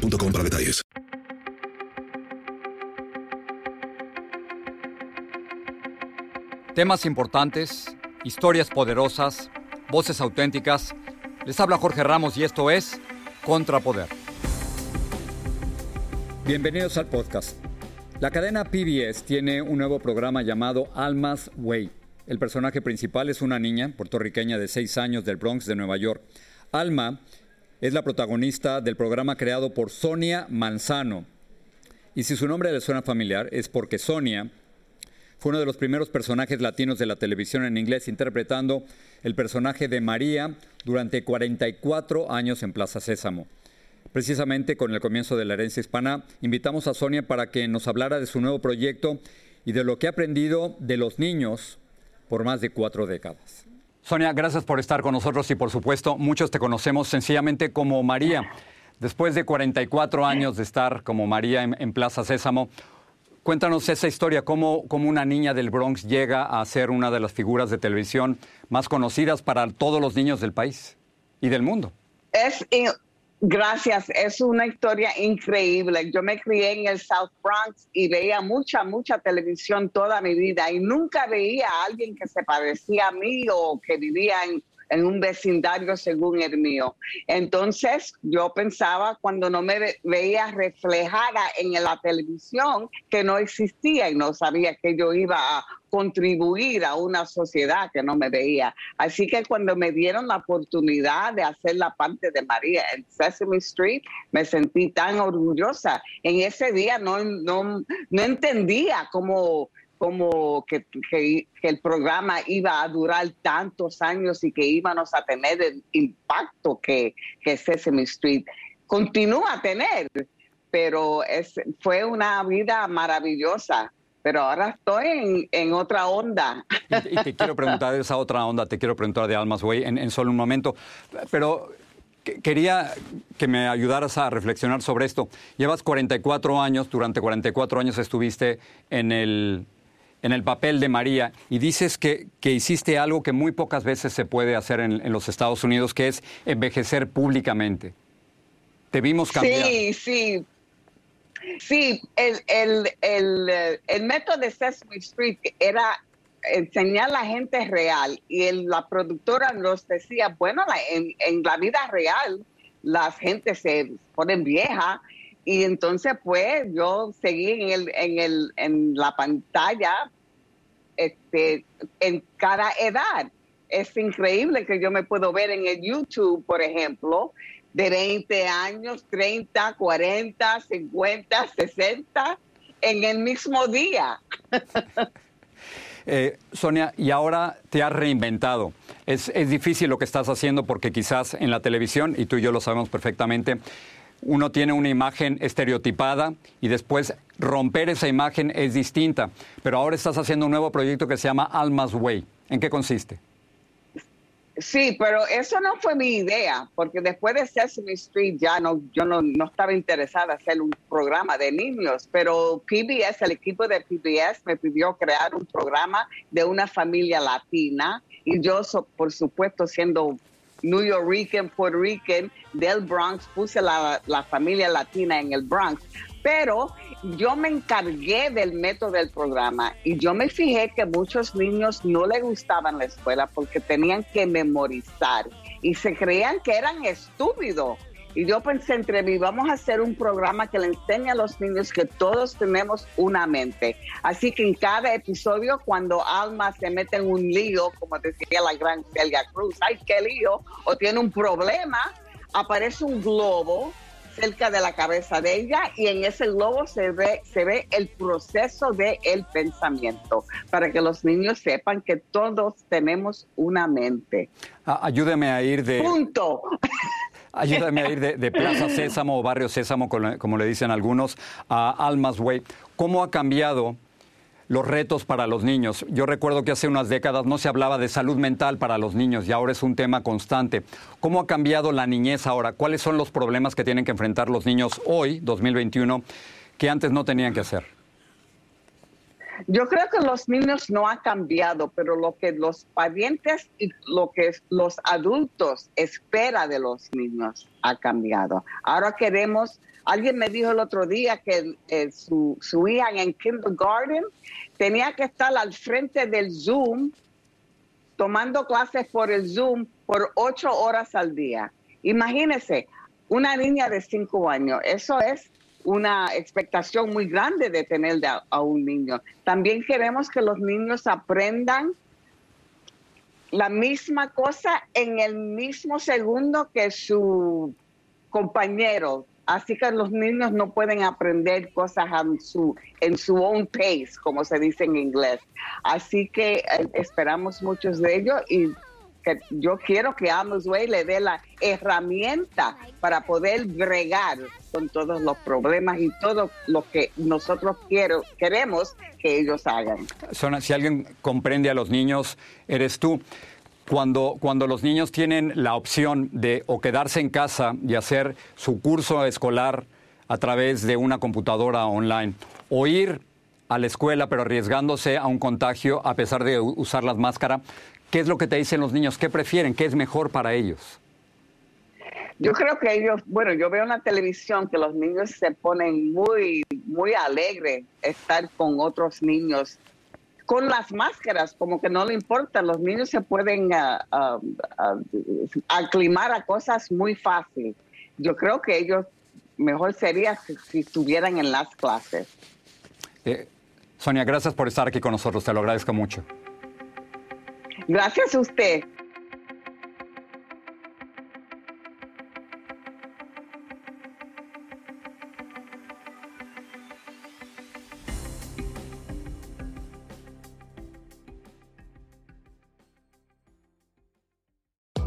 para detalles. Temas importantes, historias poderosas, voces auténticas. Les habla Jorge Ramos y esto es Contrapoder. Bienvenidos al podcast. La cadena PBS tiene un nuevo programa llamado Almas Way. El personaje principal es una niña puertorriqueña de 6 años del Bronx de Nueva York. Alma es la protagonista del programa creado por Sonia Manzano. Y si su nombre le suena familiar, es porque Sonia fue uno de los primeros personajes latinos de la televisión en inglés, interpretando el personaje de María durante 44 años en Plaza Sésamo. Precisamente con el comienzo de la herencia hispana, invitamos a Sonia para que nos hablara de su nuevo proyecto y de lo que ha aprendido de los niños por más de cuatro décadas. Sonia, gracias por estar con nosotros y por supuesto muchos te conocemos sencillamente como María. Después de 44 años de estar como María en, Plaza Sésamo, cuéntanos esa historia, cómo, cómo, una niña del Bronx llega a ser una de las figuras de televisión más conocidas para todos los niños del país y del mundo. Es Gracias, es una historia increíble. Yo me crié en el South Bronx y veía mucha, mucha televisión toda mi vida y nunca veía a alguien que se parecía a mí o que vivía en, en un vecindario según el mío. Entonces yo pensaba cuando no me veía reflejada en la televisión que no existía y no sabía que yo iba a contribuir a una sociedad que no me veía. Así que cuando me dieron la oportunidad de hacer la parte de María en Sesame Street, me sentí tan orgullosa. En ese día no, no, no entendía cómo como que, el programa iba a durar tantos años y que íbamos a tener el impacto que, que Sesame Street continúa a tener. Pero es, fue una vida maravillosa. Pero ahora estoy en, otra onda. Y, te quiero preguntar de esa otra onda, te quiero preguntar de Almas Way en, en solo un momento. Pero quería que me ayudaras a reflexionar sobre esto. Llevas 44 años, durante 44 años estuviste en el en el papel de María y dices que, hiciste algo que muy pocas veces se puede hacer en, los Estados Unidos, que es envejecer públicamente. Te vimos cambiar. Sí, sí. Sí, el, método de Sesame Street era enseñar a la gente real y la productora nos decía, bueno, en, la vida real la gente se pone vieja y entonces, pues, yo seguí en, el, en, el, en la pantalla este, en cada edad. Es increíble que yo me puedo ver en el YouTube, por ejemplo, de 20 años, 30, 40, 50, 60, en el mismo día. Eh, Sonia, y ahora te has reinventado. Es, es difícil lo que estás haciendo porque quizás en la televisión, y tú y yo lo sabemos perfectamente, uno tiene una imagen estereotipada y después romper esa imagen es distinta. Pero ahora estás haciendo un nuevo proyecto que se llama Almas Way. ¿En qué consiste? Sí, pero eso no fue mi idea, porque después de Sesame Street ya no, yo no, no estaba interesada en hacer un programa de niños, pero PBS, el equipo de PBS me pidió crear un programa de una familia latina y yo, por supuesto, siendo New Yorker, Puerto Rican, del Bronx, puse la, la familia latina en el Bronx. Pero yo me encargué del método del programa y yo me fijé que muchos niños no les gustaban la escuela porque tenían que memorizar y se creían que eran estúpidos y yo pensé entre mí, vamos a hacer un programa que le enseñe a los niños que todos tenemos una mente. Así que en cada episodio, cuando Alma se mete en un lío, como decía la gran Celia Cruz, ay, qué lío, o tiene un problema, aparece un globo cerca de la cabeza de ella y en ese globo se ve, se ve el proceso del el pensamiento para que los niños sepan que todos tenemos una mente. ayúdeme a ir de... Punto. Ayúdame a ir de, Plaza Sésamo o Barrio Sésamo, como le dicen algunos, a Almas Way. ¿Cómo ha cambiado los retos para los niños? Yo recuerdo que hace unas décadas no se hablaba de salud mental para los niños y ahora es un tema constante. ¿Cómo ha cambiado la niñez ahora? ¿Cuáles son los problemas que tienen que enfrentar los niños hoy, 2021, que antes no tenían que hacer? Yo creo que los niños no han cambiado, pero lo que los parientes y lo que los adultos espera de los niños ha cambiado. Ahora queremos, alguien me dijo el otro día que eh, su, su hija en kindergarten tenía que estar al frente del Zoom tomando clases por el Zoom por ocho horas al día. Imagínese, una niña de cinco años, eso es una expectación muy grande de tener a, un niño. También queremos que los niños aprendan la misma cosa en el mismo segundo que su compañero. Así que los niños no pueden aprender cosas en su, en su own pace, como se dice en inglés. Así que eh, esperamos muchos de ellos y que yo quiero que Amosway le dé la herramienta para poder bregar con todos los problemas y todo lo que nosotros quiero, queremos que ellos hagan. si alguien comprende a los niños, eres tú. Cuando, cuando los niños tienen la opción de o quedarse en casa y hacer su curso escolar a través de una computadora online o ir a la escuela pero arriesgándose a un contagio a pesar de usar las máscaras, ¿Qué es lo que te dicen los niños? ¿Qué prefieren? ¿Qué es mejor para ellos? Yo creo que ellos, bueno, yo veo en la televisión que los niños se ponen muy, muy alegres estar con otros niños con las máscaras, como que no le importa, los niños se pueden uh, uh, aclimar a cosas muy fácil. Yo creo que ellos mejor sería si, estuvieran en las clases. Eh, Sonia, gracias por estar aquí con nosotros, te lo agradezco mucho. Gracias a usted.